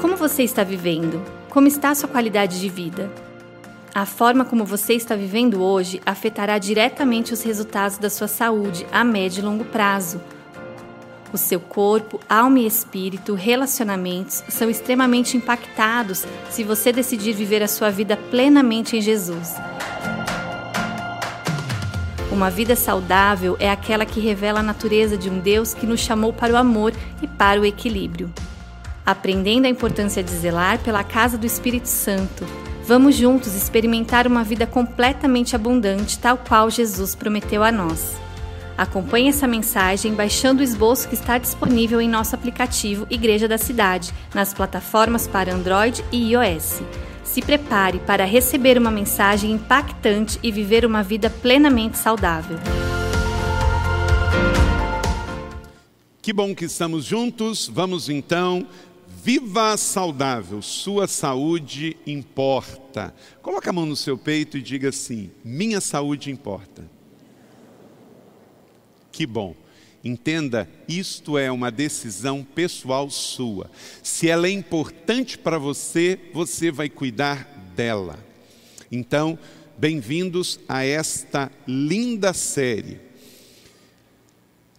Como você está vivendo? Como está a sua qualidade de vida? A forma como você está vivendo hoje afetará diretamente os resultados da sua saúde a médio e longo prazo. O seu corpo, alma e espírito, relacionamentos são extremamente impactados se você decidir viver a sua vida plenamente em Jesus. Uma vida saudável é aquela que revela a natureza de um Deus que nos chamou para o amor e para o equilíbrio. Aprendendo a importância de zelar pela casa do Espírito Santo, vamos juntos experimentar uma vida completamente abundante, tal qual Jesus prometeu a nós. Acompanhe essa mensagem baixando o esboço que está disponível em nosso aplicativo Igreja da Cidade, nas plataformas para Android e iOS. Se prepare para receber uma mensagem impactante e viver uma vida plenamente saudável. Que bom que estamos juntos. Vamos então. Viva saudável, sua saúde importa. Coloque a mão no seu peito e diga assim: minha saúde importa. Que bom. Entenda, isto é uma decisão pessoal sua. Se ela é importante para você, você vai cuidar dela. Então, bem-vindos a esta linda série.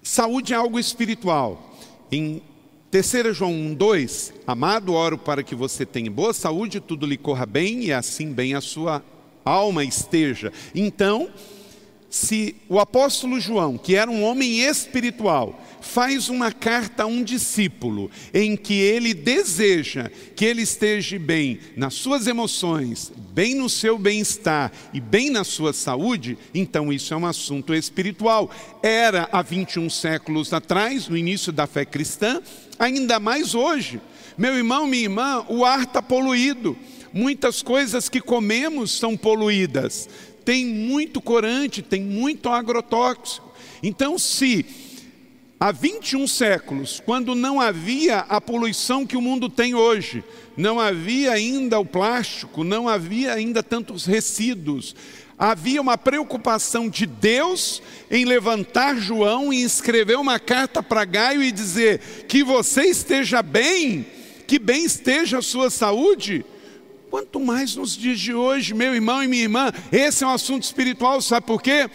Saúde é algo espiritual. Em 3 João 1,2, amado, oro para que você tenha boa saúde, tudo lhe corra bem e assim bem a sua alma esteja. Então, se o apóstolo João, que era um homem espiritual, faz uma carta a um discípulo em que ele deseja que ele esteja bem nas suas emoções, bem no seu bem-estar e bem na sua saúde, então isso é um assunto espiritual. Era há 21 séculos atrás, no início da fé cristã, ainda mais hoje. Meu irmão, minha irmã, o ar está poluído. Muitas coisas que comemos são poluídas tem muito corante, tem muito agrotóxico. Então, se há 21 séculos, quando não havia a poluição que o mundo tem hoje, não havia ainda o plástico, não havia ainda tantos resíduos, havia uma preocupação de Deus em levantar João e escrever uma carta para Gaio e dizer que você esteja bem, que bem esteja a sua saúde. Quanto mais nos dias de hoje, meu irmão e minha irmã, esse é um assunto espiritual, sabe por quê?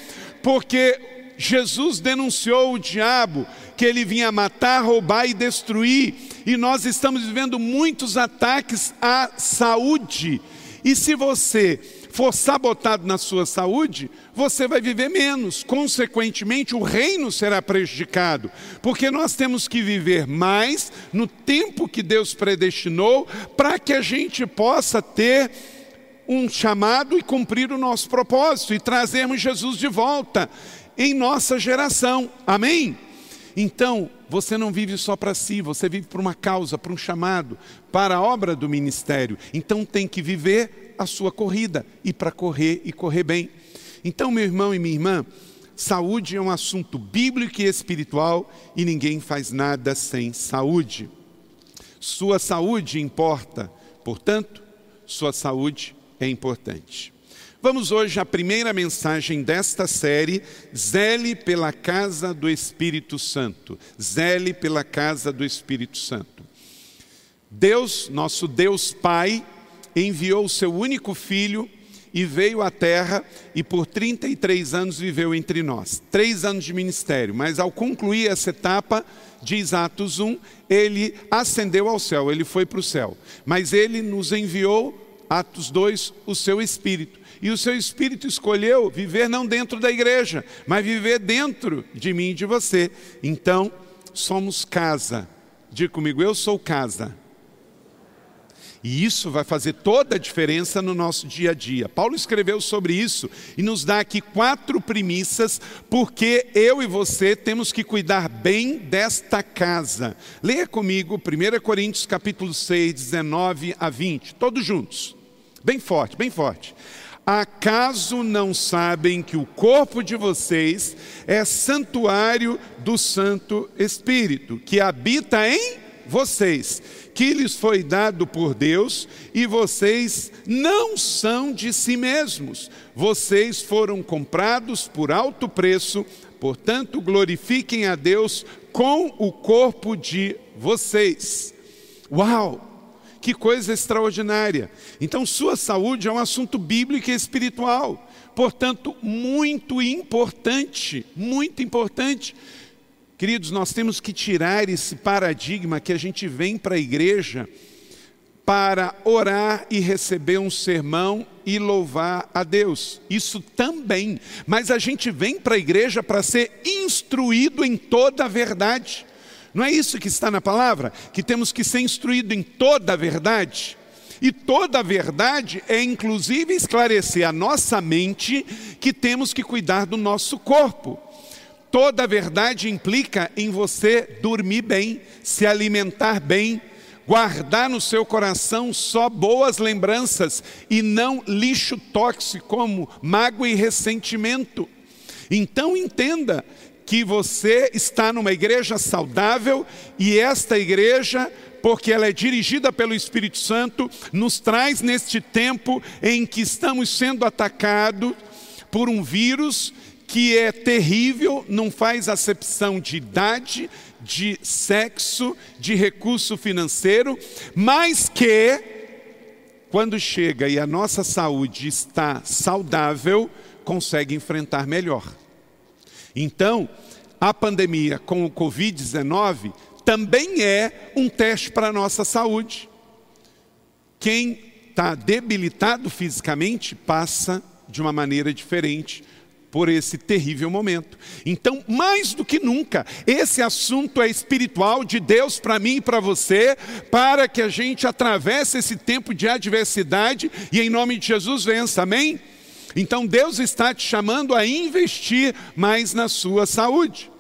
Porque Jesus denunciou o diabo que ele vinha matar, roubar e destruir, e nós estamos vivendo muitos ataques à saúde. E se você for sabotado na sua saúde, você vai viver menos. Consequentemente, o reino será prejudicado, porque nós temos que viver mais no tempo que Deus predestinou para que a gente possa ter um chamado e cumprir o nosso propósito e trazermos Jesus de volta em nossa geração. Amém? Então, você não vive só para si, você vive por uma causa, para um chamado, para a obra do ministério. Então tem que viver a sua corrida e para correr e correr bem. Então, meu irmão e minha irmã, saúde é um assunto bíblico e espiritual e ninguém faz nada sem saúde. Sua saúde importa, portanto, sua saúde é importante. Vamos hoje à primeira mensagem desta série, Zele pela casa do Espírito Santo. Zele pela casa do Espírito Santo. Deus, nosso Deus Pai, enviou o seu único filho e veio à terra e por 33 anos viveu entre nós. Três anos de ministério, mas ao concluir essa etapa, diz Atos 1, ele ascendeu ao céu, ele foi para o céu. Mas ele nos enviou, Atos 2, o seu Espírito. E o seu Espírito escolheu viver não dentro da igreja, mas viver dentro de mim e de você. Então, somos casa. Diga comigo, eu sou casa. E isso vai fazer toda a diferença no nosso dia a dia. Paulo escreveu sobre isso e nos dá aqui quatro premissas porque eu e você temos que cuidar bem desta casa. Leia comigo 1 Coríntios capítulo 6, 19 a 20, todos juntos. Bem forte, bem forte. Acaso não sabem que o corpo de vocês é santuário do Santo Espírito, que habita em vocês? Que lhes foi dado por Deus, e vocês não são de si mesmos. Vocês foram comprados por alto preço, portanto, glorifiquem a Deus com o corpo de vocês. Uau! Que coisa extraordinária. Então, sua saúde é um assunto bíblico e espiritual. Portanto, muito importante, muito importante. Queridos, nós temos que tirar esse paradigma que a gente vem para a igreja para orar e receber um sermão e louvar a Deus. Isso também. Mas a gente vem para a igreja para ser instruído em toda a verdade. Não é isso que está na palavra? Que temos que ser instruído em toda a verdade? E toda a verdade é inclusive esclarecer a nossa mente que temos que cuidar do nosso corpo. Toda verdade implica em você dormir bem, se alimentar bem, guardar no seu coração só boas lembranças e não lixo tóxico como mágoa e ressentimento. Então entenda que você está numa igreja saudável e esta igreja, porque ela é dirigida pelo Espírito Santo, nos traz neste tempo em que estamos sendo atacados por um vírus que é terrível, não faz acepção de idade, de sexo, de recurso financeiro, mas que, quando chega e a nossa saúde está saudável, consegue enfrentar melhor. Então, a pandemia com o Covid-19 também é um teste para a nossa saúde. Quem está debilitado fisicamente passa de uma maneira diferente por esse terrível momento. Então, mais do que nunca, esse assunto é espiritual de Deus para mim e para você, para que a gente atravesse esse tempo de adversidade e em nome de Jesus vença. Amém? Então, Deus está te chamando a investir mais na sua saúde.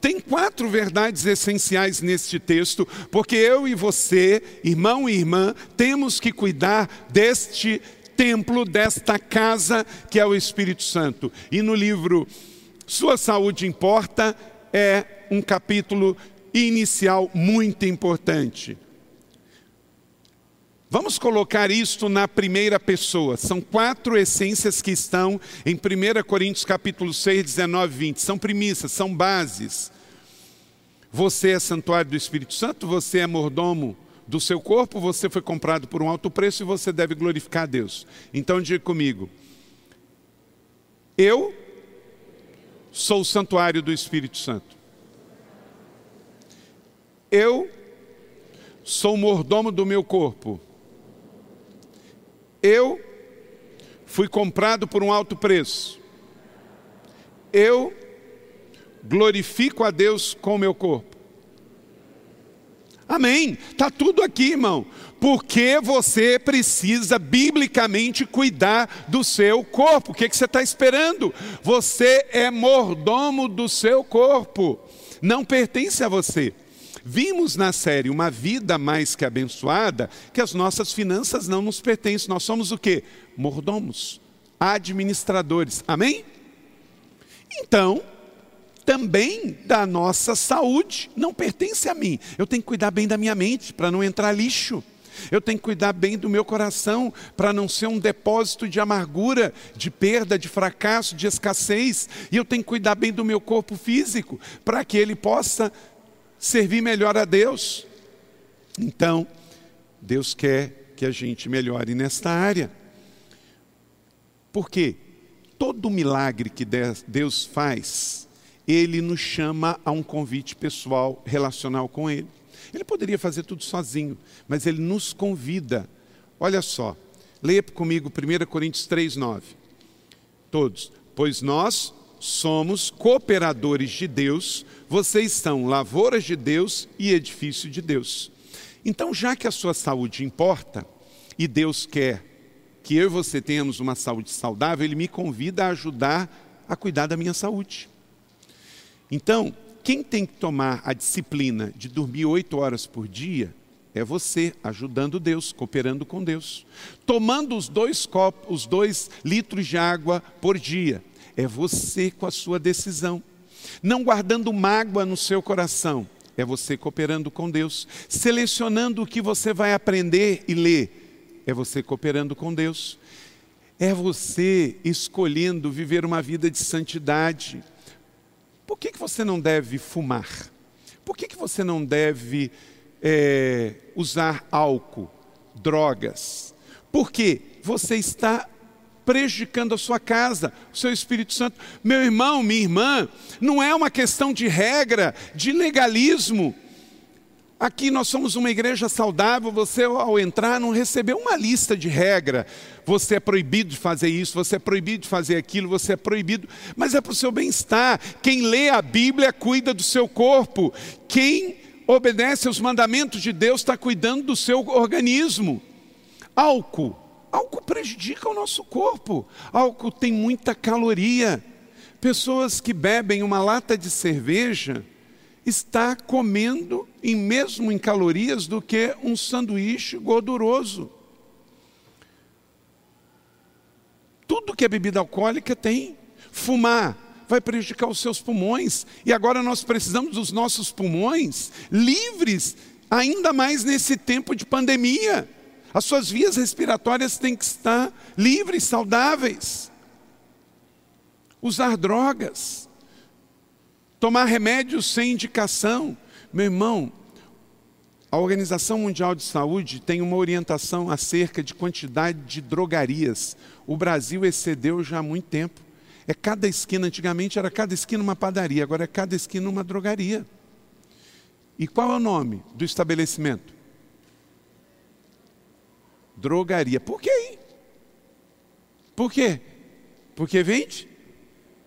Tem quatro verdades essenciais neste texto, porque eu e você, irmão e irmã, temos que cuidar deste templo desta casa que é o Espírito Santo. E no livro Sua Saúde Importa é um capítulo inicial muito importante. Vamos colocar isto na primeira pessoa. São quatro essências que estão em 1 Coríntios capítulo 6, 19 20. São premissas, são bases. Você é santuário do Espírito Santo, você é mordomo do seu corpo, você foi comprado por um alto preço e você deve glorificar a Deus. Então diga comigo: Eu sou o santuário do Espírito Santo. Eu sou o mordomo do meu corpo. Eu fui comprado por um alto preço. Eu glorifico a Deus com o meu corpo. Amém. Está tudo aqui, irmão. Porque você precisa biblicamente cuidar do seu corpo. O que, que você está esperando? Você é mordomo do seu corpo. Não pertence a você. Vimos na série Uma Vida Mais Que Abençoada que as nossas finanças não nos pertencem. Nós somos o que? Mordomos, administradores. Amém? Então, também da nossa saúde, não pertence a mim. Eu tenho que cuidar bem da minha mente para não entrar lixo. Eu tenho que cuidar bem do meu coração para não ser um depósito de amargura, de perda, de fracasso, de escassez. E eu tenho que cuidar bem do meu corpo físico para que ele possa servir melhor a Deus. Então, Deus quer que a gente melhore nesta área. Por quê? Todo milagre que Deus faz, ele nos chama a um convite pessoal, relacional com ele. Ele poderia fazer tudo sozinho, mas ele nos convida. Olha só, leia comigo 1 Coríntios 3, 9. Todos. Pois nós somos cooperadores de Deus, vocês são lavouras de Deus e edifício de Deus. Então, já que a sua saúde importa, e Deus quer que eu e você tenhamos uma saúde saudável, Ele me convida a ajudar a cuidar da minha saúde. Então, quem tem que tomar a disciplina de dormir oito horas por dia é você, ajudando Deus, cooperando com Deus. Tomando os dois copos, os dois litros de água por dia. É você com a sua decisão. Não guardando mágoa no seu coração. É você cooperando com Deus. Selecionando o que você vai aprender e ler. É você cooperando com Deus. É você escolhendo viver uma vida de santidade por que, que você não deve fumar? Por que, que você não deve é, usar álcool, drogas. Por quê? Você está prejudicando a sua casa, o seu Espírito Santo. Meu irmão, minha irmã, não é uma questão de regra, de legalismo. Aqui nós somos uma igreja saudável. Você, ao entrar, não recebeu uma lista de regra. Você é proibido de fazer isso, você é proibido de fazer aquilo, você é proibido. Mas é para o seu bem-estar. Quem lê a Bíblia cuida do seu corpo. Quem obedece aos mandamentos de Deus está cuidando do seu organismo. Álcool. Álcool prejudica o nosso corpo. Álcool tem muita caloria. Pessoas que bebem uma lata de cerveja está comendo em mesmo em calorias do que um sanduíche gorduroso. Tudo que é bebida alcoólica tem. Fumar vai prejudicar os seus pulmões. E agora nós precisamos dos nossos pulmões livres, ainda mais nesse tempo de pandemia. As suas vias respiratórias têm que estar livres, saudáveis. Usar drogas tomar remédios sem indicação. Meu irmão, a Organização Mundial de Saúde tem uma orientação acerca de quantidade de drogarias. O Brasil excedeu já há muito tempo. É cada esquina, antigamente era cada esquina uma padaria, agora é cada esquina uma drogaria. E qual é o nome do estabelecimento? Drogaria. Por quê? Por quê? Porque vende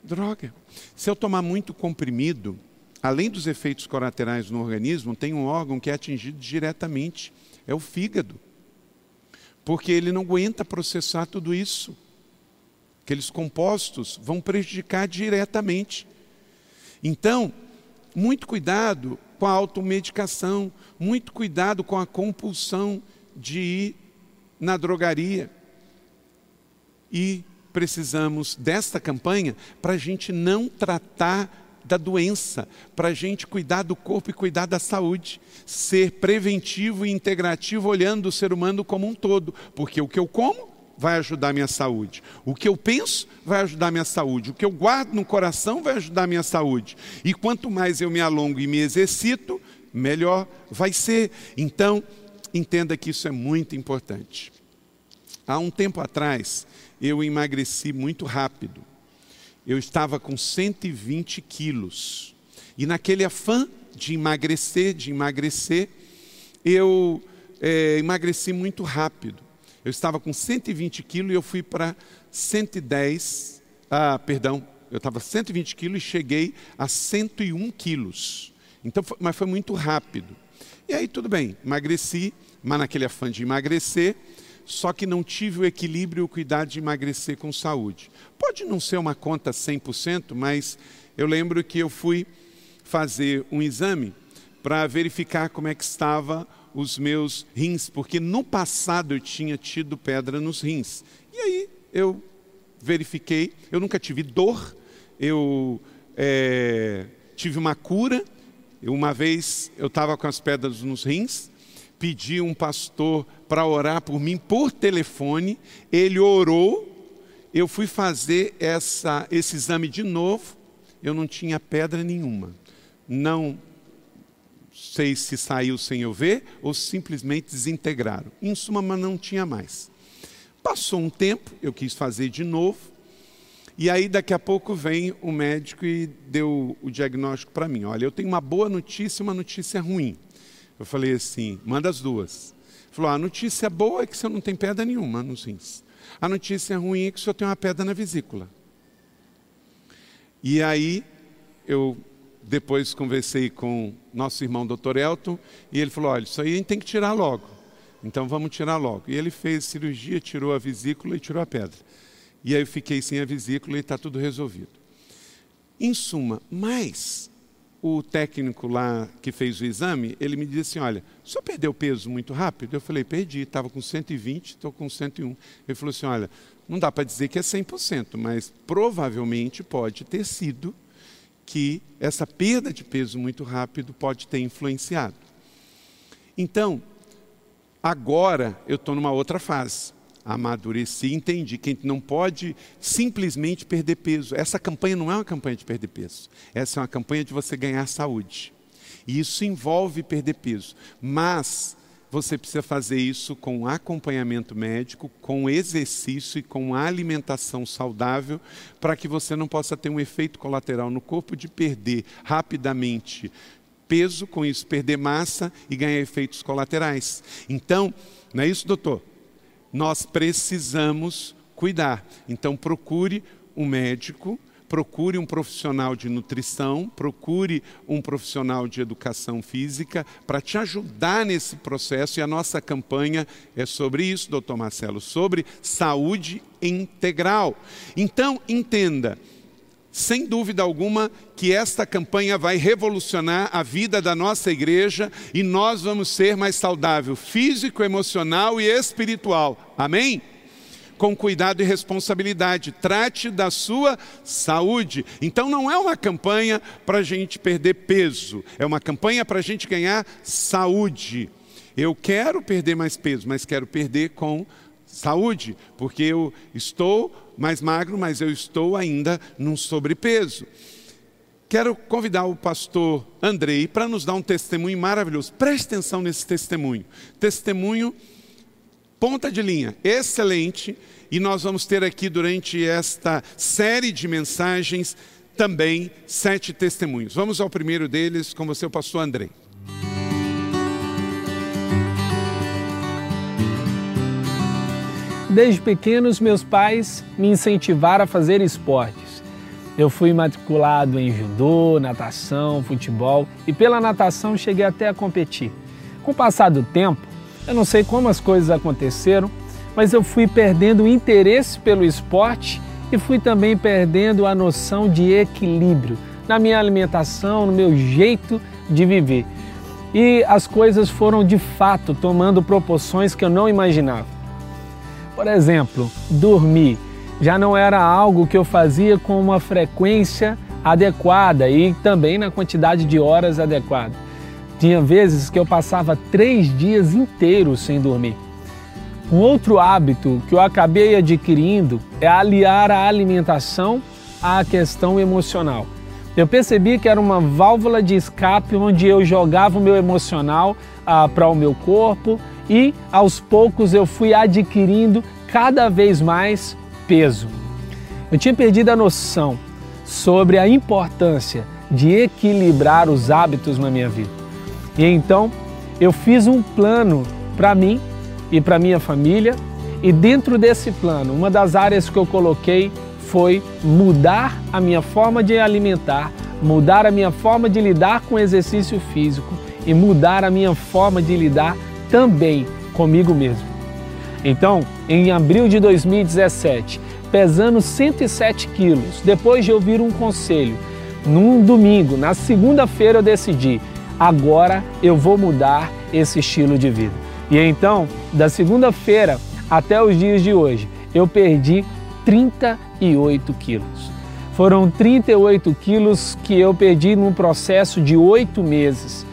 droga. Se eu tomar muito comprimido, além dos efeitos colaterais no organismo, tem um órgão que é atingido diretamente, é o fígado. Porque ele não aguenta processar tudo isso. Aqueles compostos vão prejudicar diretamente. Então, muito cuidado com a automedicação, muito cuidado com a compulsão de ir na drogaria. E precisamos desta campanha para a gente não tratar da doença, para a gente cuidar do corpo e cuidar da saúde, ser preventivo e integrativo, olhando o ser humano como um todo, porque o que eu como vai ajudar a minha saúde, o que eu penso vai ajudar a minha saúde, o que eu guardo no coração vai ajudar a minha saúde, e quanto mais eu me alongo e me exercito, melhor vai ser. Então, entenda que isso é muito importante. Há um tempo atrás, eu emagreci muito rápido. Eu estava com 120 quilos. E naquele afã de emagrecer, de emagrecer, eu é, emagreci muito rápido. Eu estava com 120 quilos e eu fui para 110, ah, perdão, eu estava 120 quilos e cheguei a 101 quilos. Então, mas foi muito rápido. E aí tudo bem, emagreci, mas naquele afã de emagrecer, só que não tive o equilíbrio e o cuidado de emagrecer com saúde. Pode não ser uma conta 100%, mas eu lembro que eu fui fazer um exame para verificar como é que estava os meus rins, porque no passado eu tinha tido pedra nos rins. E aí eu verifiquei, eu nunca tive dor, eu é, tive uma cura. Uma vez eu estava com as pedras nos rins, pedi um pastor para orar por mim por telefone, ele orou, eu fui fazer essa, esse exame de novo, eu não tinha pedra nenhuma. Não sei se saiu sem eu ver ou simplesmente desintegraram. Em suma, mas não tinha mais. Passou um tempo, eu quis fazer de novo, e aí daqui a pouco vem o médico e deu o diagnóstico para mim. Olha, eu tenho uma boa notícia e uma notícia ruim. Eu falei assim, manda as duas. Falou, a notícia boa é que você não tem pedra nenhuma nos rins. A notícia ruim é que o senhor tem uma pedra na vesícula. E aí eu depois conversei com nosso irmão doutor Elton e ele falou, olha, isso aí a gente tem que tirar logo. Então vamos tirar logo. E ele fez cirurgia, tirou a vesícula e tirou a pedra. E aí eu fiquei sem a vesícula e está tudo resolvido. Em suma, mas o técnico lá que fez o exame, ele me disse assim, olha, o senhor perdeu peso muito rápido? Eu falei, perdi, estava com 120, estou com 101. Ele falou assim, olha, não dá para dizer que é 100%, mas provavelmente pode ter sido que essa perda de peso muito rápido pode ter influenciado. Então, agora eu estou numa outra fase amadureci, entendi que a gente não pode simplesmente perder peso. Essa campanha não é uma campanha de perder peso. Essa é uma campanha de você ganhar saúde. E isso envolve perder peso. Mas você precisa fazer isso com acompanhamento médico, com exercício e com alimentação saudável, para que você não possa ter um efeito colateral no corpo de perder rapidamente peso, com isso perder massa e ganhar efeitos colaterais. Então, não é isso, doutor? Nós precisamos cuidar. Então, procure um médico procure um profissional de nutrição, procure um profissional de educação física para te ajudar nesse processo. E a nossa campanha é sobre isso, doutor Marcelo, sobre saúde integral. Então, entenda. Sem dúvida alguma que esta campanha vai revolucionar a vida da nossa igreja e nós vamos ser mais saudável físico, emocional e espiritual. Amém? com cuidado e responsabilidade. Trate da sua saúde. Então não é uma campanha para a gente perder peso, é uma campanha para a gente ganhar saúde. Eu quero perder mais peso, mas quero perder com saúde, porque eu estou mais magro, mas eu estou ainda num sobrepeso. Quero convidar o pastor Andrei para nos dar um testemunho maravilhoso. Preste atenção nesse testemunho. Testemunho ponta de linha, excelente. E nós vamos ter aqui durante esta série de mensagens também sete testemunhos. Vamos ao primeiro deles com você, o pastor André. Desde pequenos, meus pais me incentivaram a fazer esportes. Eu fui matriculado em judô, natação, futebol e pela natação cheguei até a competir. Com o passar do tempo, eu não sei como as coisas aconteceram, mas eu fui perdendo o interesse pelo esporte e fui também perdendo a noção de equilíbrio na minha alimentação, no meu jeito de viver. E as coisas foram de fato tomando proporções que eu não imaginava. Por exemplo, dormir já não era algo que eu fazia com uma frequência adequada e também na quantidade de horas adequada. Tinha vezes que eu passava três dias inteiros sem dormir. Um outro hábito que eu acabei adquirindo é aliar a alimentação à questão emocional. Eu percebi que era uma válvula de escape onde eu jogava o meu emocional ah, para o meu corpo e aos poucos eu fui adquirindo cada vez mais peso. Eu tinha perdido a noção sobre a importância de equilibrar os hábitos na minha vida. E então eu fiz um plano para mim e para minha família, e dentro desse plano, uma das áreas que eu coloquei foi mudar a minha forma de alimentar, mudar a minha forma de lidar com o exercício físico e mudar a minha forma de lidar também comigo mesmo. Então, em abril de 2017, pesando 107 quilos, depois de ouvir um conselho, num domingo, na segunda-feira eu decidi agora eu vou mudar esse estilo de vida. E então, da segunda-feira até os dias de hoje, eu perdi 38 quilos. Foram 38 quilos que eu perdi num processo de oito meses,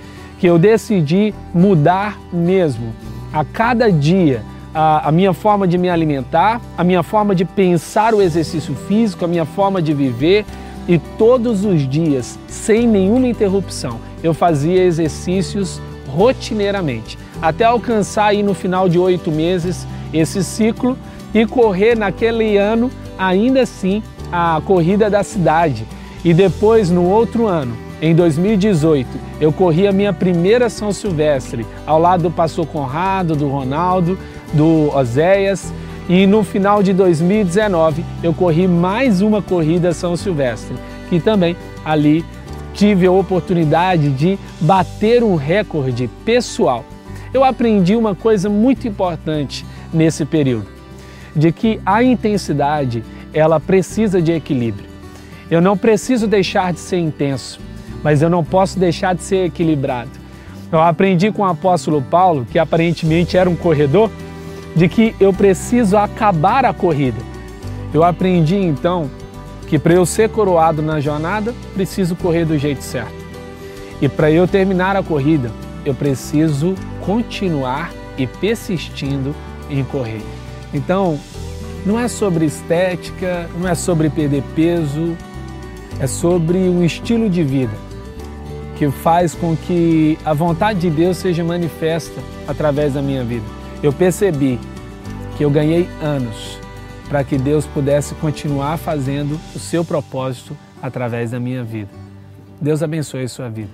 que eu decidi mudar mesmo. A cada dia, a, a, minha forma de me alimentar, a minha forma de pensar o exercício físico, a minha forma de viver e todos os dias, sem nenhuma interrupção, eu fazia exercícios rotineiramente, até alcançar aí no final de oito meses esse ciclo e correr naquele ano ainda assim a corrida da cidade. E depois, no outro ano, em 2018, eu corri a minha primeira São Silvestre, ao lado do pastor Conrado, do Ronaldo, do Oséias. E no final de 2019, eu corri mais uma corrida São Silvestre, que também ali tive a oportunidade de bater um recorde pessoal. Eu aprendi uma coisa muito importante nesse período, de que a intensidade, ela precisa de equilíbrio. Eu não preciso deixar de ser intenso, mas eu não posso deixar de ser equilibrado. Eu aprendi com o apóstolo Paulo, que aparentemente era um corredor, de que eu preciso acabar a corrida. Eu aprendi então que para eu ser coroado na jornada, preciso correr do jeito certo. E para eu terminar a corrida, eu preciso continuar e persistindo em correr. Então, não é sobre estética, não é sobre perder peso, é sobre um estilo de vida. Que faz com que a vontade de Deus seja manifesta através da minha vida. Eu percebi que eu ganhei anos para que Deus pudesse continuar fazendo o seu propósito através da minha vida. Deus abençoe a sua vida.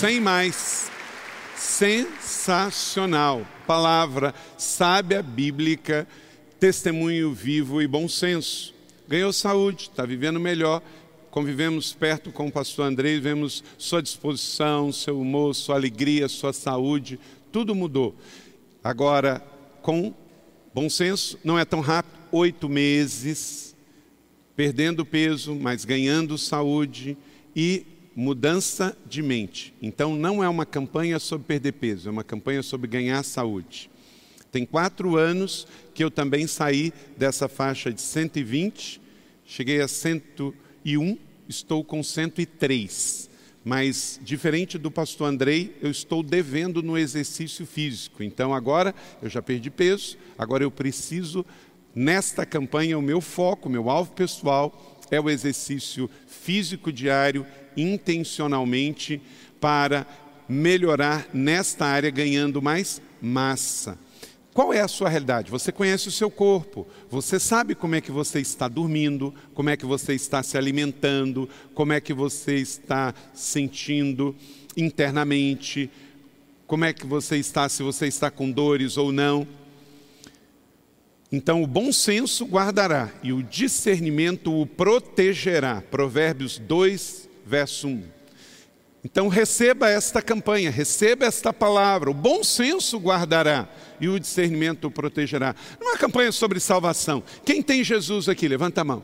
Sem mais, sensacional. Palavra sábia bíblica, testemunho vivo e bom senso. Ganhou saúde, está vivendo melhor. Convivemos perto com o pastor Andrei, vemos sua disposição, seu humor, sua alegria, sua saúde, tudo mudou. Agora, com bom senso, não é tão rápido oito meses, perdendo peso, mas ganhando saúde e mudança de mente. Então, não é uma campanha sobre perder peso, é uma campanha sobre ganhar saúde. Tem quatro anos que eu também saí dessa faixa de 120, cheguei a 101, estou com 103. Mas, diferente do pastor Andrei, eu estou devendo no exercício físico. Então, agora eu já perdi peso, agora eu preciso, nesta campanha, o meu foco, o meu alvo pessoal é o exercício físico diário, intencionalmente, para melhorar nesta área, ganhando mais massa. Qual é a sua realidade? Você conhece o seu corpo, você sabe como é que você está dormindo, como é que você está se alimentando, como é que você está sentindo internamente, como é que você está, se você está com dores ou não. Então, o bom senso guardará e o discernimento o protegerá. Provérbios 2, verso 1. Então receba esta campanha, receba esta palavra. O bom senso guardará e o discernimento o protegerá. Não é uma campanha sobre salvação. Quem tem Jesus aqui? Levanta a mão.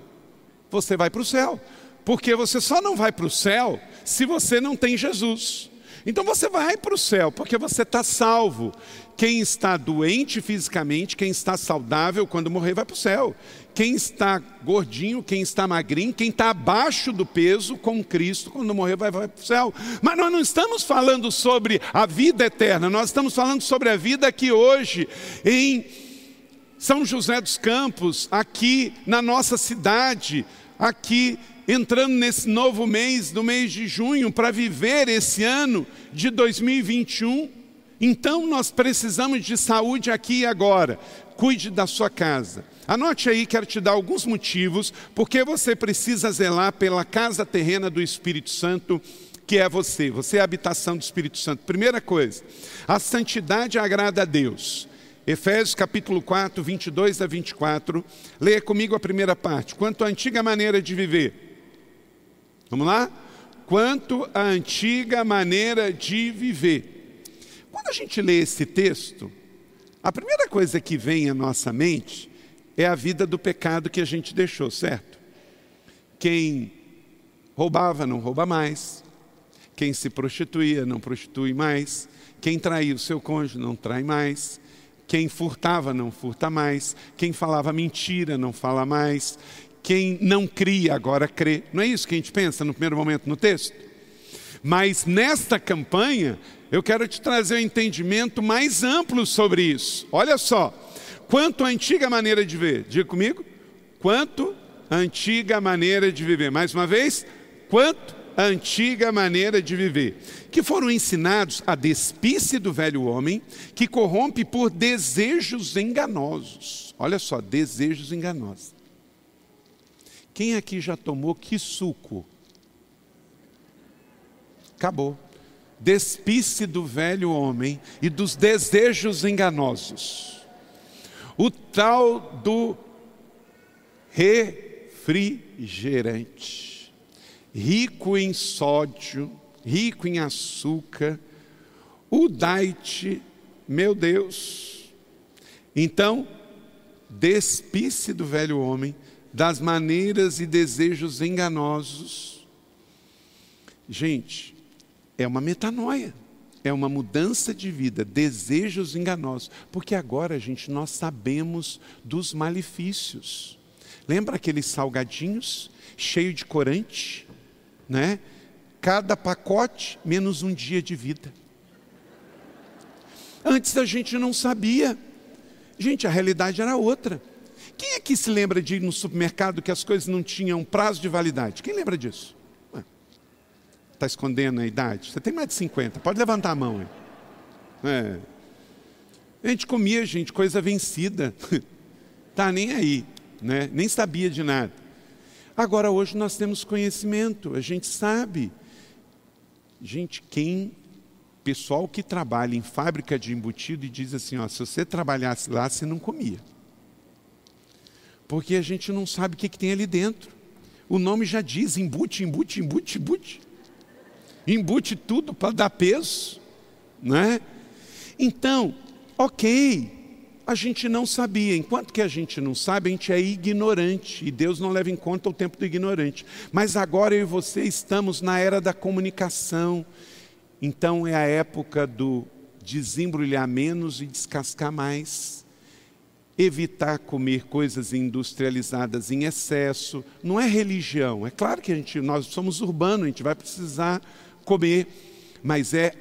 Você vai para o céu. Porque você só não vai para o céu se você não tem Jesus. Então você vai para o céu, porque você está salvo. Quem está doente fisicamente, quem está saudável, quando morrer, vai para o céu. Quem está gordinho, quem está magrinho, quem está abaixo do peso com Cristo, quando morrer, vai, vai para o céu. Mas nós não estamos falando sobre a vida eterna, nós estamos falando sobre a vida aqui hoje, em São José dos Campos, aqui na nossa cidade, aqui entrando nesse novo mês, no mês de junho, para viver esse ano de 2021. Então nós precisamos de saúde aqui e agora. Cuide da sua casa. Anote aí, quero te dar alguns motivos porque você precisa zelar pela casa terrena do Espírito Santo, que é você. Você é a habitação do Espírito Santo. Primeira coisa, a santidade agrada a Deus. Efésios capítulo 4, 22 a 24. Leia comigo a primeira parte. Quanto à antiga maneira de viver Vamos lá? Quanto à antiga maneira de viver. Quando a gente lê esse texto, a primeira coisa que vem à nossa mente é a vida do pecado que a gente deixou, certo? Quem roubava não rouba mais, quem se prostituía não prostitui mais, quem traía o seu cônjuge não trai mais, quem furtava não furta mais, quem falava mentira não fala mais, quem não cria agora crê. Não é isso que a gente pensa no primeiro momento no texto? Mas nesta campanha, eu quero te trazer um entendimento mais amplo sobre isso. Olha só, quanto à antiga maneira de ver, diga comigo, quanto à antiga maneira de viver. Mais uma vez, quanto à antiga maneira de viver, que foram ensinados a despisse do velho homem, que corrompe por desejos enganosos. Olha só, desejos enganosos. Quem aqui já tomou que suco? Acabou. Despisse do velho homem e dos desejos enganosos. O tal do refrigerante, rico em sódio, rico em açúcar, o diet, meu Deus. Então, despisse do velho homem das maneiras e desejos enganosos. Gente, é uma metanoia, é uma mudança de vida, desejos enganosos, porque agora, gente, nós sabemos dos malefícios. Lembra aqueles salgadinhos cheio de corante, né? Cada pacote menos um dia de vida. Antes a gente não sabia. Gente, a realidade era outra. Quem é que se lembra de ir no supermercado que as coisas não tinham prazo de validade? Quem lembra disso? Está escondendo a idade? Você tem mais de 50, pode levantar a mão. É. A gente comia, gente, coisa vencida. tá nem aí, né? Nem sabia de nada. Agora hoje nós temos conhecimento, a gente sabe. Gente, quem pessoal que trabalha em fábrica de embutido e diz assim, ó, se você trabalhasse lá, você não comia. Porque a gente não sabe o que, que tem ali dentro. O nome já diz, embute, embute, embute, embute. Embute tudo para dar peso, não é? Então, ok, a gente não sabia. Enquanto que a gente não sabe, a gente é ignorante. E Deus não leva em conta o tempo do ignorante. Mas agora eu e você estamos na era da comunicação. Então é a época do desembrulhar menos e descascar mais. Evitar comer coisas industrializadas em excesso. Não é religião. É claro que a gente, nós somos urbanos, a gente vai precisar comer. Mas é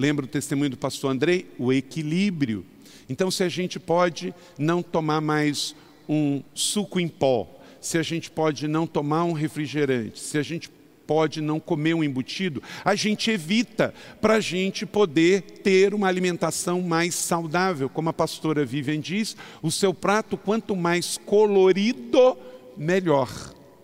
Lembra o testemunho do pastor Andrei? O equilíbrio. Então, se a gente pode não tomar mais um suco em pó, se a gente pode não tomar um refrigerante, se a gente pode não comer um embutido, a gente evita para a gente poder ter uma alimentação mais saudável. Como a pastora Vivian diz, o seu prato, quanto mais colorido, melhor.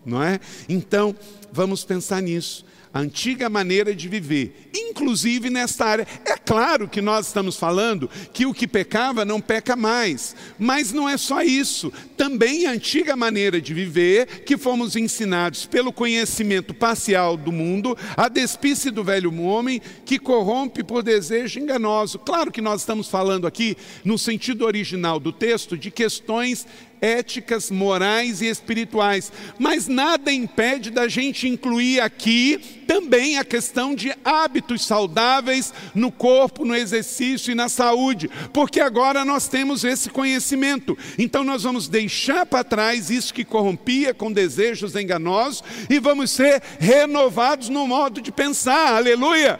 Não é? Então, vamos pensar nisso a antiga maneira de viver, inclusive nesta área. É claro que nós estamos falando que o que pecava não peca mais, mas não é só isso. Também a antiga maneira de viver, que fomos ensinados pelo conhecimento parcial do mundo, a despisse do velho homem que corrompe por desejo enganoso. Claro que nós estamos falando aqui, no sentido original do texto, de questões éticas, morais e espirituais. Mas nada impede da gente incluir aqui também a questão de hábitos saudáveis no corpo, no exercício e na saúde, porque agora nós temos esse conhecimento. Então nós vamos deixar para trás isso que corrompia com desejos enganosos e vamos ser renovados no modo de pensar. Aleluia!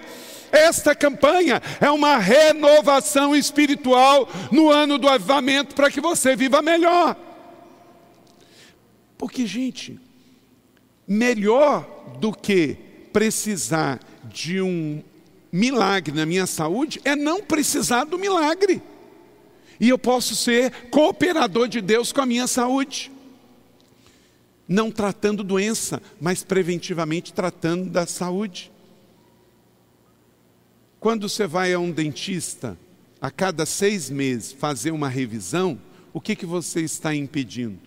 Esta campanha é uma renovação espiritual no ano do avivamento para que você viva melhor. Porque, gente, melhor do que precisar de um milagre na minha saúde é não precisar do milagre. E eu posso ser cooperador de Deus com a minha saúde. Não tratando doença, mas preventivamente tratando da saúde. Quando você vai a um dentista, a cada seis meses, fazer uma revisão, o que, que você está impedindo?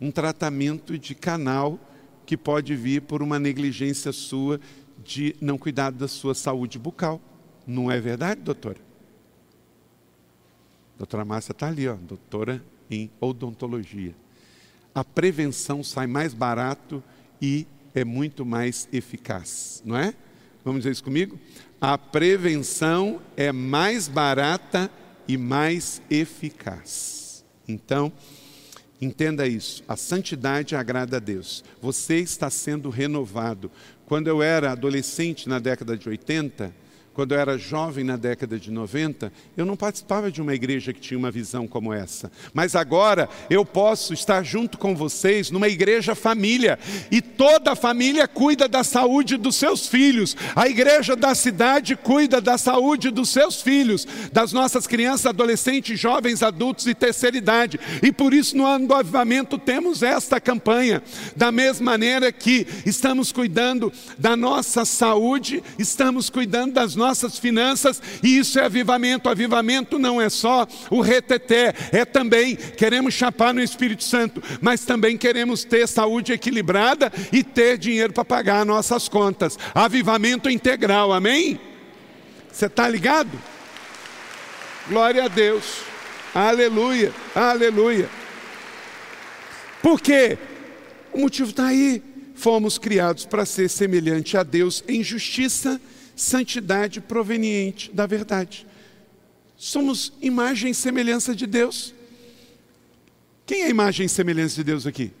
Um tratamento de canal que pode vir por uma negligência sua de não cuidar da sua saúde bucal. Não é verdade, doutora? Doutora Márcia está ali, ó, doutora em odontologia. A prevenção sai mais barato e é muito mais eficaz, não é? Vamos dizer isso comigo? A prevenção é mais barata e mais eficaz. Então, Entenda isso, a santidade agrada a Deus. Você está sendo renovado. Quando eu era adolescente na década de 80, quando eu era jovem na década de 90, eu não participava de uma igreja que tinha uma visão como essa. Mas agora eu posso estar junto com vocês numa igreja família. E toda a família cuida da saúde dos seus filhos. A igreja da cidade cuida da saúde dos seus filhos, das nossas crianças, adolescentes, jovens, adultos e terceira idade. E por isso no ano do avivamento temos esta campanha. Da mesma maneira que estamos cuidando da nossa saúde, estamos cuidando das nossas nossas finanças, e isso é avivamento. Avivamento não é só o reteté, é também queremos chapar no Espírito Santo, mas também queremos ter saúde equilibrada e ter dinheiro para pagar nossas contas. Avivamento integral, amém? Você está ligado? Glória a Deus, aleluia, aleluia. Por quê? O motivo está aí. Fomos criados para ser semelhante a Deus em justiça santidade proveniente da verdade. Somos imagem e semelhança de Deus. Quem é imagem e semelhança de Deus aqui?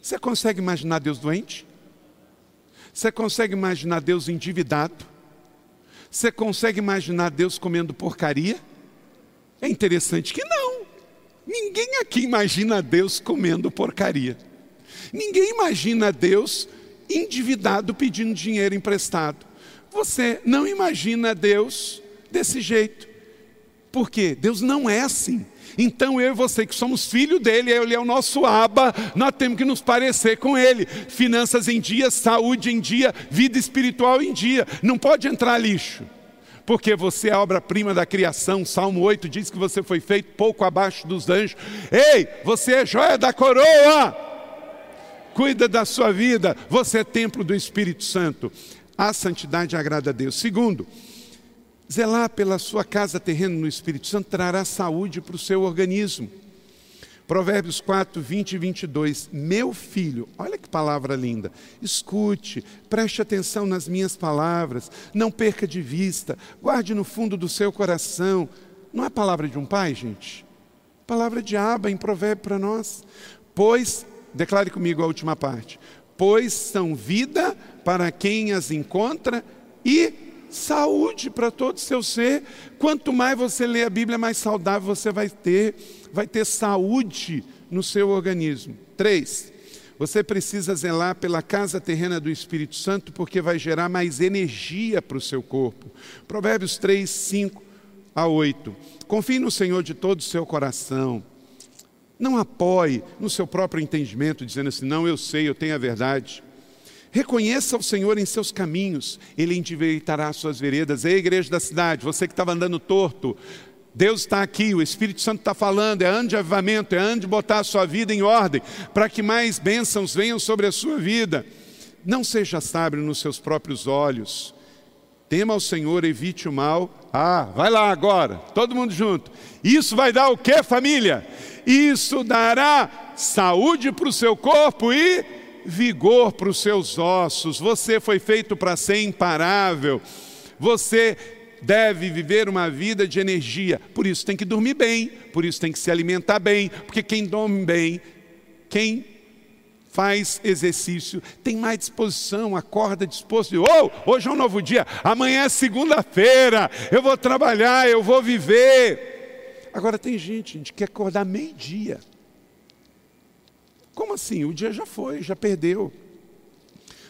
Você consegue imaginar Deus doente? Você consegue imaginar Deus endividado? Você consegue imaginar Deus comendo porcaria? É interessante que não. Ninguém aqui imagina Deus comendo porcaria. Ninguém imagina Deus endividado pedindo dinheiro emprestado. Você não imagina Deus desse jeito. Por quê? Deus não é assim. Então eu e você que somos filho dele, ele é o nosso aba, nós temos que nos parecer com ele. Finanças em dia, saúde em dia, vida espiritual em dia. Não pode entrar lixo. Porque você é obra-prima da criação. Salmo 8 diz que você foi feito pouco abaixo dos anjos. Ei, você é joia da coroa. Cuida da sua vida. Você é templo do Espírito Santo. A santidade agrada a Deus. Segundo, Zelar pela sua casa terrena no Espírito Santo trará saúde para o seu organismo. Provérbios 4, 20 e 22. Meu filho, olha que palavra linda. Escute, preste atenção nas minhas palavras, não perca de vista, guarde no fundo do seu coração. Não é palavra de um pai, gente? Palavra de aba em provérbio para nós. Pois, declare comigo a última parte. Pois são vida para quem as encontra e saúde para todo o seu ser. Quanto mais você lê a Bíblia, mais saudável você vai ter, vai ter saúde no seu organismo. Três, você precisa zelar pela casa terrena do Espírito Santo, porque vai gerar mais energia para o seu corpo. Provérbios 3, 5 a 8. Confie no Senhor de todo o seu coração. Não apoie no seu próprio entendimento, dizendo assim: não, eu sei, eu tenho a verdade. Reconheça o Senhor em seus caminhos, Ele endireitará suas veredas. Ei, igreja da cidade, você que estava andando torto, Deus está aqui, o Espírito Santo está falando, é ano de avivamento, é ano de botar a sua vida em ordem, para que mais bênçãos venham sobre a sua vida. Não seja sábio nos seus próprios olhos. Tema ao Senhor, evite o mal. Ah, vai lá agora, todo mundo junto. Isso vai dar o que, família? Isso dará saúde para o seu corpo e vigor para os seus ossos, você foi feito para ser imparável, você deve viver uma vida de energia, por isso tem que dormir bem, por isso tem que se alimentar bem, porque quem dorme bem, quem faz exercício, tem mais disposição, acorda disposto, oh, hoje é um novo dia, amanhã é segunda-feira, eu vou trabalhar, eu vou viver. Agora tem gente, gente que quer acordar meio-dia. Como assim? O dia já foi, já perdeu.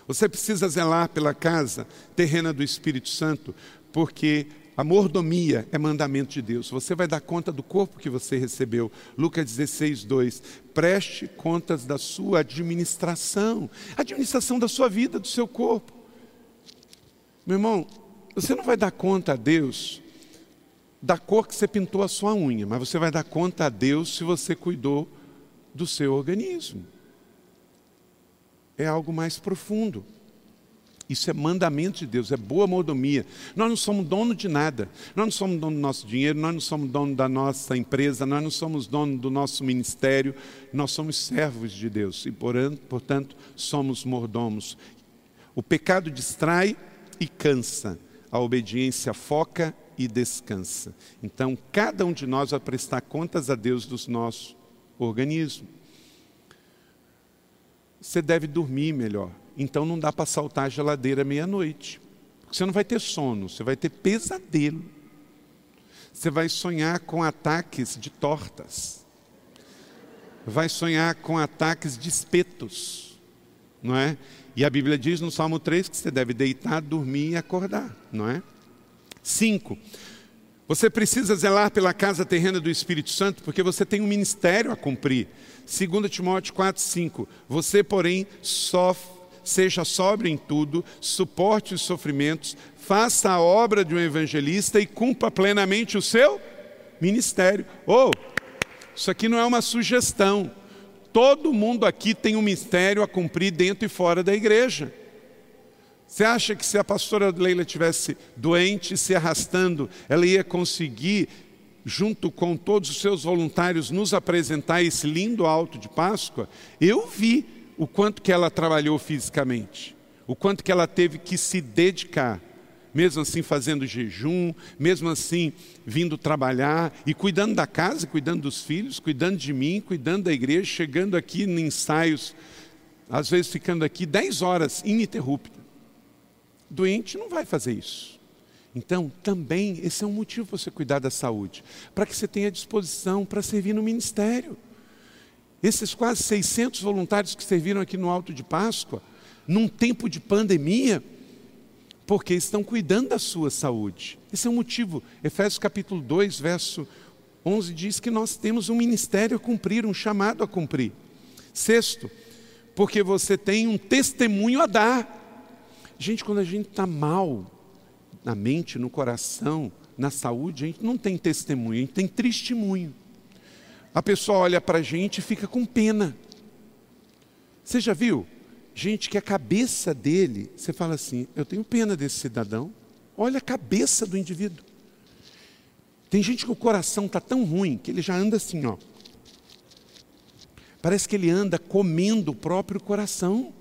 Você precisa zelar pela casa terrena do Espírito Santo, porque a mordomia é mandamento de Deus. Você vai dar conta do corpo que você recebeu. Lucas 16, 2. Preste contas da sua administração, administração da sua vida, do seu corpo. Meu irmão, você não vai dar conta a Deus da cor que você pintou a sua unha, mas você vai dar conta a Deus se você cuidou do seu organismo. É algo mais profundo. Isso é mandamento de Deus, é boa mordomia. Nós não somos dono de nada. Nós não somos dono do nosso dinheiro, nós não somos dono da nossa empresa, nós não somos dono do nosso ministério. Nós somos servos de Deus e, portanto, somos mordomos. O pecado distrai e cansa, a obediência foca e descansa. Então, cada um de nós vai prestar contas a Deus dos nossos organismo. Você deve dormir melhor. Então não dá para saltar a geladeira meia-noite. Você não vai ter sono, você vai ter pesadelo. Você vai sonhar com ataques de tortas. Vai sonhar com ataques de espetos. Não é? E a Bíblia diz no Salmo 3 que você deve deitar, dormir e acordar, não é? Cinco, você precisa zelar pela casa terrena do Espírito Santo, porque você tem um ministério a cumprir. 2 Timóteo 4, 5. Você, porém, sofre, seja sóbrio em tudo, suporte os sofrimentos, faça a obra de um evangelista e cumpra plenamente o seu ministério. Ou, oh, isso aqui não é uma sugestão. Todo mundo aqui tem um mistério a cumprir dentro e fora da igreja. Você acha que se a pastora Leila tivesse doente, se arrastando, ela ia conseguir, junto com todos os seus voluntários, nos apresentar esse lindo alto de Páscoa? Eu vi o quanto que ela trabalhou fisicamente, o quanto que ela teve que se dedicar, mesmo assim fazendo jejum, mesmo assim vindo trabalhar e cuidando da casa, cuidando dos filhos, cuidando de mim, cuidando da igreja, chegando aqui em ensaios, às vezes ficando aqui 10 horas ininterruptas. Doente não vai fazer isso. Então, também, esse é um motivo para você cuidar da saúde, para que você tenha disposição para servir no ministério. Esses quase 600 voluntários que serviram aqui no Alto de Páscoa, num tempo de pandemia, porque estão cuidando da sua saúde. Esse é um motivo. Efésios capítulo 2, verso 11 diz que nós temos um ministério a cumprir, um chamado a cumprir. Sexto, porque você tem um testemunho a dar. Gente, quando a gente está mal, na mente, no coração, na saúde, a gente não tem testemunho, a gente tem testemunho. A pessoa olha para a gente e fica com pena. Você já viu? Gente que a cabeça dele, você fala assim: eu tenho pena desse cidadão. Olha a cabeça do indivíduo. Tem gente que o coração está tão ruim que ele já anda assim, ó. Parece que ele anda comendo o próprio coração.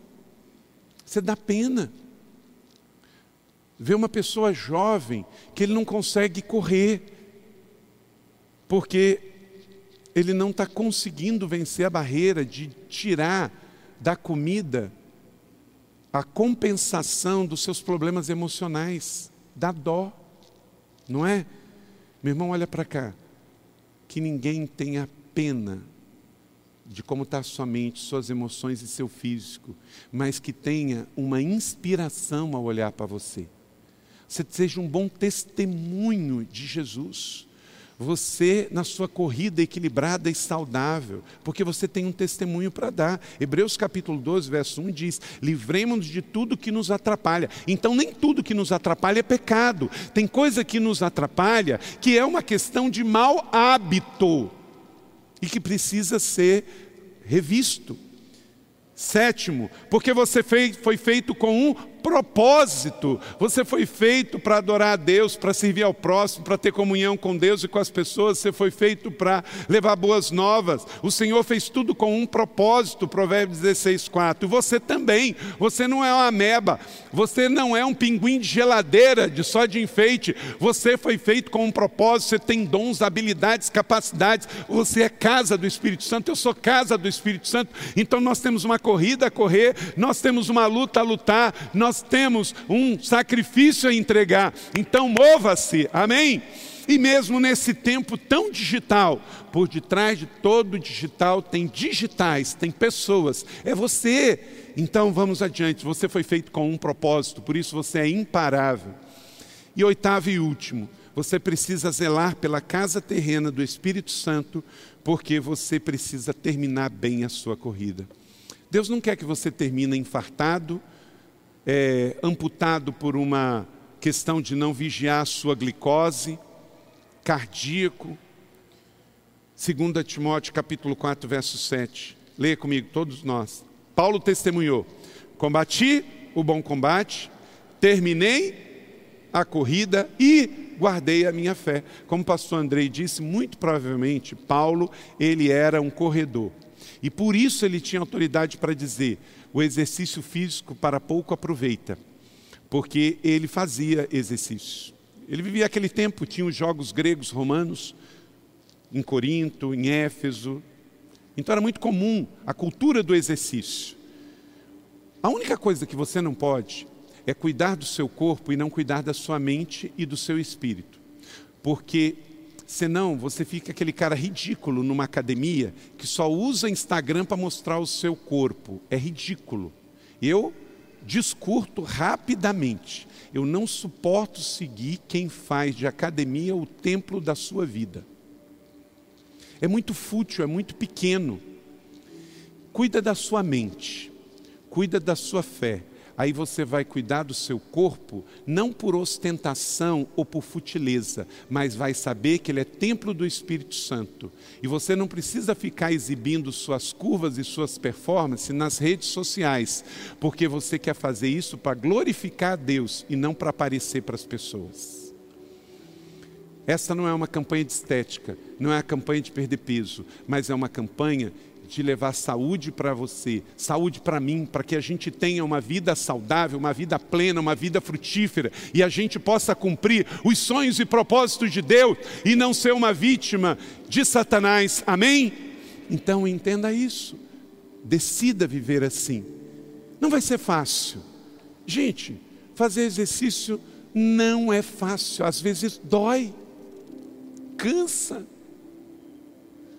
Você dá pena. Vê uma pessoa jovem que ele não consegue correr, porque ele não está conseguindo vencer a barreira de tirar da comida a compensação dos seus problemas emocionais. Dá dó, não é? Meu irmão, olha para cá. Que ninguém tenha pena de como está sua mente, suas emoções e seu físico, mas que tenha uma inspiração ao olhar para você você seja um bom testemunho de Jesus. Você, na sua corrida equilibrada e saudável, porque você tem um testemunho para dar. Hebreus capítulo 12, verso 1 diz: livremos-nos de tudo que nos atrapalha. Então, nem tudo que nos atrapalha é pecado. Tem coisa que nos atrapalha que é uma questão de mau hábito e que precisa ser revisto. Sétimo, porque você foi feito com um propósito. Você foi feito para adorar a Deus, para servir ao próximo, para ter comunhão com Deus e com as pessoas. Você foi feito para levar boas novas. O Senhor fez tudo com um propósito, Provérbios 16, 4. E você também. Você não é uma ameba. Você não é um pinguim de geladeira, de só de enfeite. Você foi feito com um propósito. Você tem dons, habilidades, capacidades. Você é casa do Espírito Santo. Eu sou casa do Espírito Santo. Então nós temos uma corrida a correr, nós temos uma luta a lutar, nós nós temos um sacrifício a entregar. Então mova-se, amém? E mesmo nesse tempo tão digital, por detrás de todo digital tem digitais, tem pessoas, é você. Então vamos adiante, você foi feito com um propósito, por isso você é imparável. E oitavo e último, você precisa zelar pela casa terrena do Espírito Santo, porque você precisa terminar bem a sua corrida. Deus não quer que você termine infartado, é, amputado por uma questão de não vigiar sua glicose, cardíaco. 2 Timóteo capítulo 4, verso 7. Leia comigo, todos nós. Paulo testemunhou: Combati o bom combate, terminei a corrida e guardei a minha fé. Como o pastor Andrei disse, muito provavelmente Paulo, ele era um corredor. E por isso ele tinha autoridade para dizer: o exercício físico para pouco aproveita, porque ele fazia exercício. Ele vivia aquele tempo, tinha os jogos gregos romanos, em Corinto, em Éfeso. Então era muito comum a cultura do exercício. A única coisa que você não pode é cuidar do seu corpo e não cuidar da sua mente e do seu espírito. Porque Senão, você fica aquele cara ridículo numa academia que só usa Instagram para mostrar o seu corpo. É ridículo. Eu discurto rapidamente. Eu não suporto seguir quem faz de academia o templo da sua vida. É muito fútil, é muito pequeno. Cuida da sua mente, cuida da sua fé, aí você vai cuidar do seu corpo, não por ostentação ou por futileza, mas vai saber que ele é templo do Espírito Santo. E você não precisa ficar exibindo suas curvas e suas performances nas redes sociais, porque você quer fazer isso para glorificar a Deus e não para aparecer para as pessoas. Essa não é uma campanha de estética, não é a campanha de perder peso, mas é uma campanha de levar saúde para você, saúde para mim, para que a gente tenha uma vida saudável, uma vida plena, uma vida frutífera e a gente possa cumprir os sonhos e propósitos de Deus e não ser uma vítima de Satanás. Amém? Então entenda isso. Decida viver assim. Não vai ser fácil. Gente, fazer exercício Não é fácil, às vezes dói, cansa,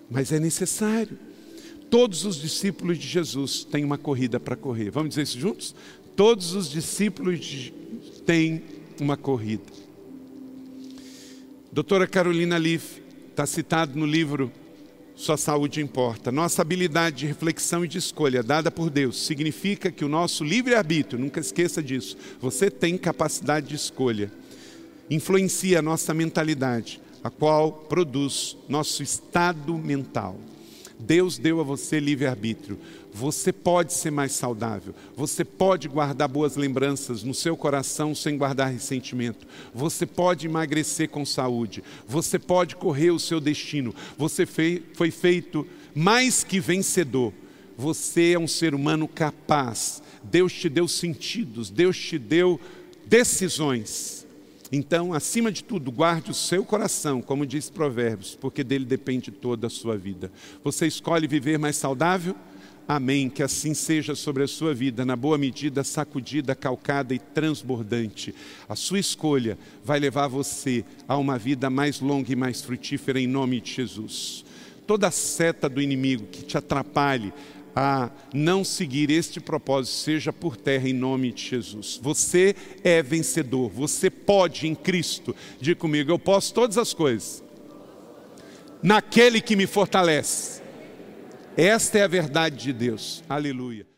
mas é necessário. Todos os discípulos de Jesus têm uma corrida para correr. Vamos dizer isso juntos? Todos os discípulos têm uma corrida. Doutora Carolina Leaf está citado no livro Sua Saúde Importa. Nossa habilidade de reflexão e de escolha dada por Deus significa que o nosso livre-arbítrio, nunca esqueça disso, você tem capacidade de escolha, influencia a nossa mentalidade, a qual produz nosso estado mental. Deus deu a você livre-arbítrio. Você pode ser mais saudável. Você pode guardar boas lembranças no seu coração sem guardar ressentimento. Você pode emagrecer com saúde. Você pode correr o seu destino. Você foi feito mais que vencedor. Você é um ser humano capaz. Deus te deu sentidos. Deus te deu decisões. Então, acima de tudo, guarde o seu coração, como diz Provérbios, porque dele depende toda a sua vida. Você escolhe viver mais saudável? Amém. Que assim seja sobre a sua vida, na boa medida, sacudida, calcada e transbordante. A sua escolha vai levar você a uma vida mais longa e mais frutífera, em nome de Jesus. Toda seta do inimigo que te atrapalhe, a não seguir este propósito seja por terra em nome de Jesus. Você é vencedor, você pode em Cristo. Diga comigo, eu posso todas as coisas naquele que me fortalece. Esta é a verdade de Deus. Aleluia.